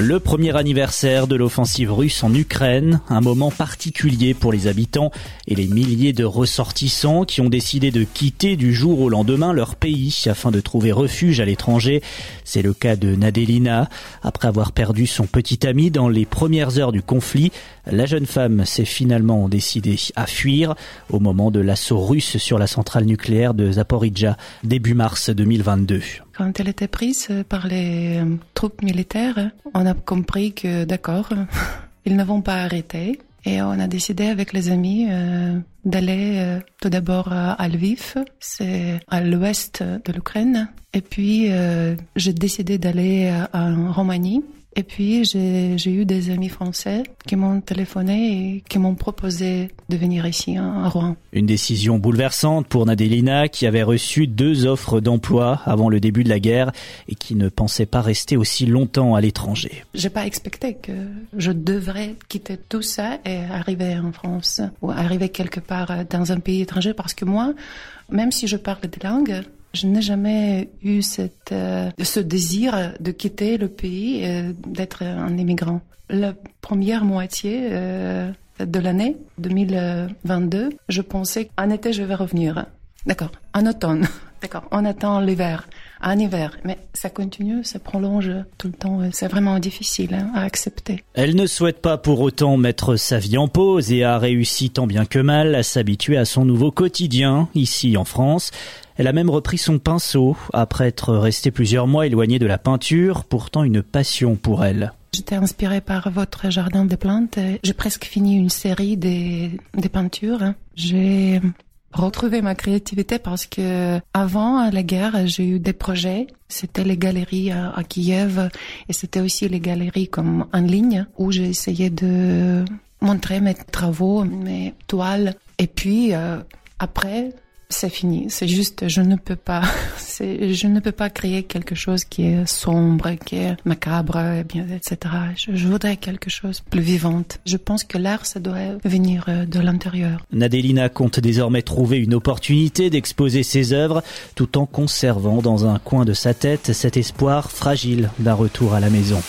Le premier anniversaire de l'offensive russe en Ukraine, un moment particulier pour les habitants et les milliers de ressortissants qui ont décidé de quitter du jour au lendemain leur pays afin de trouver refuge à l'étranger. C'est le cas de Nadelina. Après avoir perdu son petit ami dans les premières heures du conflit, la jeune femme s'est finalement décidée à fuir au moment de l'assaut russe sur la centrale nucléaire de Zaporizhia début mars 2022. Quand elle était prise par les euh, troupes militaires, on a compris que d'accord, ils ne vont pas arrêter. Et on a décidé avec les amis euh, d'aller euh, tout d'abord à Lviv, c'est à l'ouest de l'Ukraine. Et puis j'ai décidé d'aller en Roumanie et puis, j'ai eu des amis français qui m'ont téléphoné et qui m'ont proposé de venir ici, à Rouen. Une décision bouleversante pour Nadelina, qui avait reçu deux offres d'emploi avant le début de la guerre et qui ne pensait pas rester aussi longtemps à l'étranger. J'ai pas expecté que je devrais quitter tout ça et arriver en France ou arriver quelque part dans un pays étranger parce que moi, même si je parle des langues, je n'ai jamais eu euh, ce désir de quitter le pays d'être un immigrant. La première moitié euh, de l'année 2022, je pensais qu'en été, je vais revenir. D'accord. En automne. D'accord. On attend l'hiver. En hiver. Mais ça continue, ça prolonge tout le temps. C'est vraiment difficile hein, à accepter. Elle ne souhaite pas pour autant mettre sa vie en pause et a réussi tant bien que mal à s'habituer à son nouveau quotidien ici en France. Elle a même repris son pinceau après être restée plusieurs mois éloignée de la peinture, pourtant une passion pour elle. J'étais inspirée par votre jardin de plantes. J'ai presque fini une série des, des peintures. J'ai retrouvé ma créativité parce que avant la guerre, j'ai eu des projets. C'était les galeries à, Kiev et c'était aussi les galeries comme en ligne où j'ai essayé de montrer mes travaux, mes toiles. Et puis euh, après, c'est fini. C'est juste, je ne peux pas, je ne peux pas créer quelque chose qui est sombre, qui est macabre, et bien, etc. Je, voudrais quelque chose plus vivante. Je pense que l'art, ça doit venir euh, de l'intérieur. Nadelina compte désormais trouver une opportunité d'exposer ses œuvres tout en conservant dans un coin de sa tête cet espoir fragile d'un retour à la maison.